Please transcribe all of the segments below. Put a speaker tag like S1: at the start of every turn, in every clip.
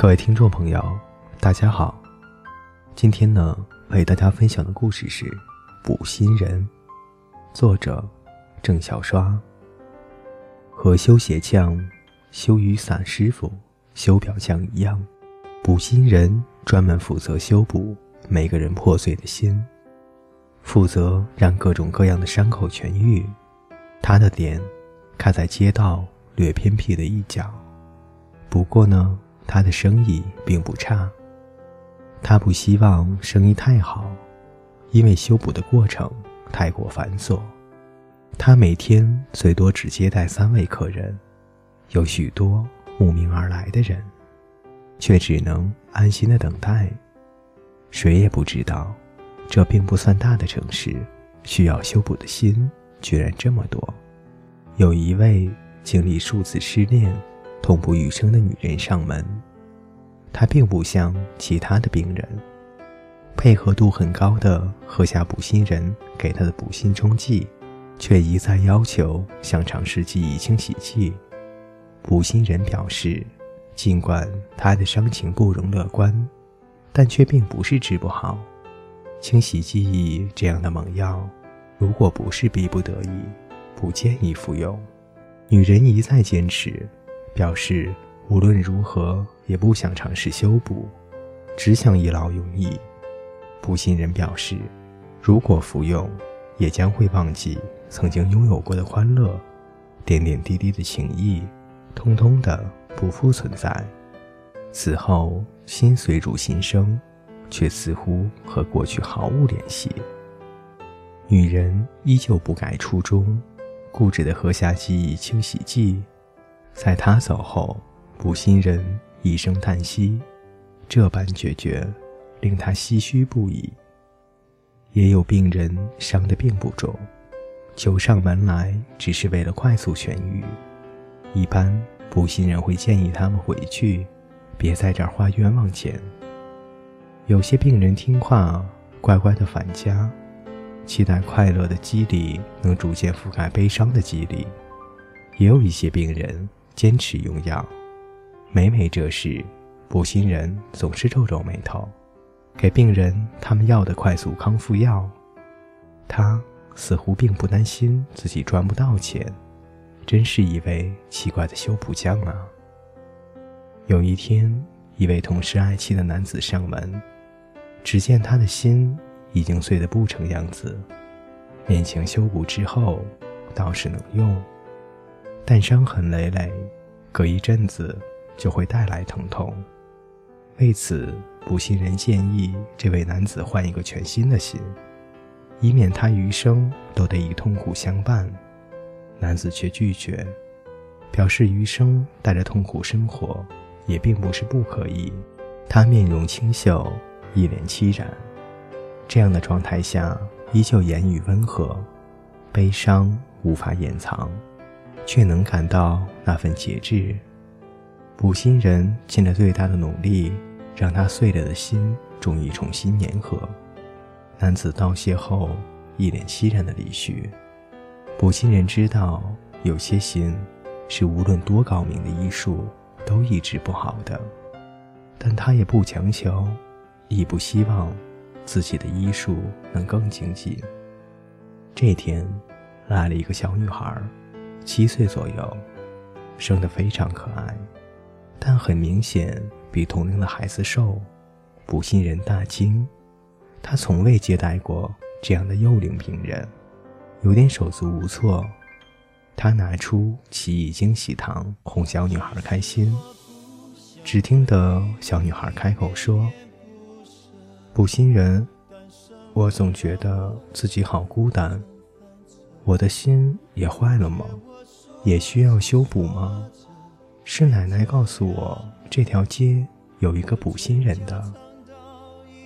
S1: 各位听众朋友，大家好。今天呢，为大家分享的故事是《补心人》，作者郑小刷。和修鞋匠、修雨伞师傅、修表匠一样，补心人专门负责修补每个人破碎的心，负责让各种各样的伤口痊愈。他的店开在街道略偏僻的一角，不过呢。他的生意并不差，他不希望生意太好，因为修补的过程太过繁琐。他每天最多只接待三位客人，有许多慕名而来的人，却只能安心的等待。谁也不知道，这并不算大的城市，需要修补的心居然这么多。有一位经历数次失恋。痛不欲生的女人上门，她并不像其他的病人，配合度很高的喝下补心人给她的补心中剂，却一再要求想尝试记忆清洗剂。补心人表示，尽管他的伤情不容乐观，但却并不是治不好。清洗记忆这样的猛药，如果不是逼不得已，不建议服用。女人一再坚持。表示无论如何也不想尝试修补，只想一劳永逸。不信人表示，如果服用，也将会忘记曾经拥有过的欢乐，点点滴滴的情谊，通通的不复存在。此后，心随入心生，却似乎和过去毫无联系。女人依旧不改初衷，固执的喝下记忆清洗剂。在他走后，补心人一声叹息，这般决绝，令他唏嘘不已。也有病人伤得并不重，求上门来只是为了快速痊愈。一般补心人会建议他们回去，别在这儿花冤枉钱。有些病人听话，乖乖的返家，期待快乐的激励能逐渐覆盖悲伤的激励。也有一些病人。坚持用药，每每这时，补心人总是皱皱眉头，给病人他们要的快速康复药。他似乎并不担心自己赚不到钱，真是一位奇怪的修补匠啊。有一天，一位同事爱妻的男子上门，只见他的心已经碎得不成样子，勉强修补之后倒是能用。但伤痕累累，隔一阵子就会带来疼痛。为此，不信人建议这位男子换一个全新的心，以免他余生都得以痛苦相伴。男子却拒绝，表示余生带着痛苦生活也并不是不可以。他面容清秀，一脸凄然，这样的状态下依旧言语温和，悲伤无法掩藏。却能感到那份节制。补心人尽了最大的努力，让他碎了的心终于重新粘合。男子道谢后，一脸凄然的离去。补心人知道，有些心是无论多高明的医术都医治不好的，但他也不强求，亦不希望自己的医术能更精进。这天，来了一个小女孩。七岁左右，生得非常可爱，但很明显比同龄的孩子瘦。补心人大惊，他从未接待过这样的幼龄病人，有点手足无措。他拿出奇异惊喜糖哄小女孩开心，只听得小女孩开口说：“补心人，我总觉得自己好孤单，我的心也坏了吗？”也需要修补吗？是奶奶告诉我，这条街有一个补心人的。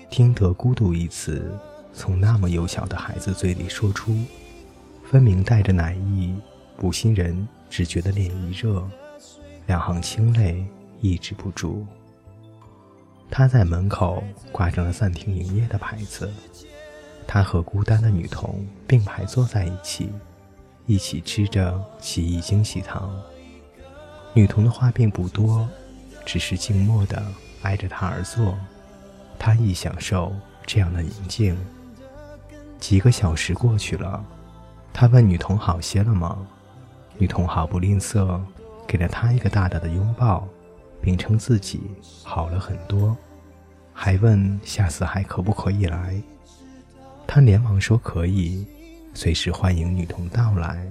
S1: 听得“孤独”一词从那么幼小的孩子嘴里说出，分明带着奶意。补心人只觉得脸一热，两行清泪抑制不住。他在门口挂上了暂停营业的牌子。他和孤单的女童并排坐在一起，一起吃着奇异惊喜糖。女童的话并不多，只是静默地挨着他而坐。他亦享受这样的宁静。几个小时过去了，他问女童好些了吗？女童毫不吝啬，给了他一个大大的拥抱，并称自己好了很多，还问下次还可不可以来。他连忙说可以，随时欢迎女童到来。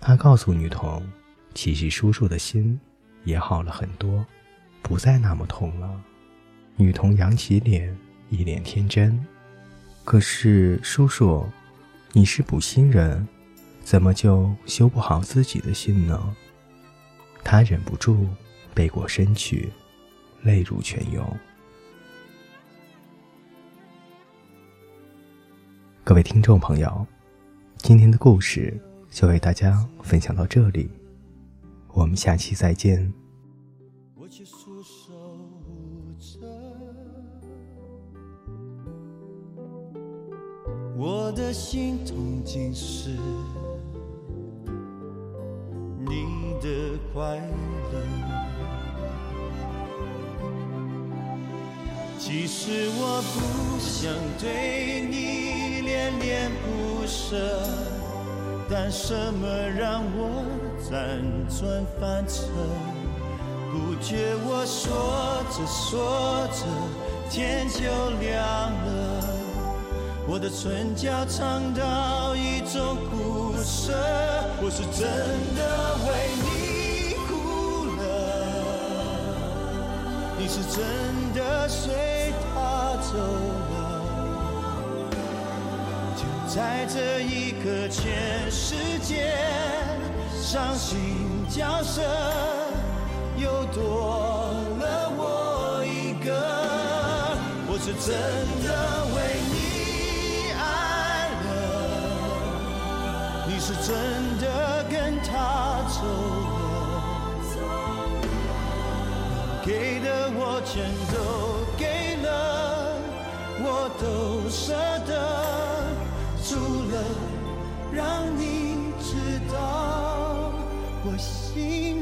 S1: 他告诉女童，其实叔叔的心也好了很多，不再那么痛了。女童扬起脸，一脸天真。可是叔叔，你是补心人。怎么就修不好自己的心呢？他忍不住背过身去，泪如泉涌。各位听众朋友，今天的故事就为大家分享到这里，我们下期再见。我却束手无策，我的心痛竟是。你的快乐，其实我不想对你恋恋不舍，但什么让我辗转反侧？不觉我说着说着天就亮了，我的唇角尝到一种苦涩，我是真的。你是真的随他走了，就在这一刻，全世界伤心角色又多了我一个。我是真的为你爱了，你是真的跟他走。给的我全都给了我都舍得除了让你知道我心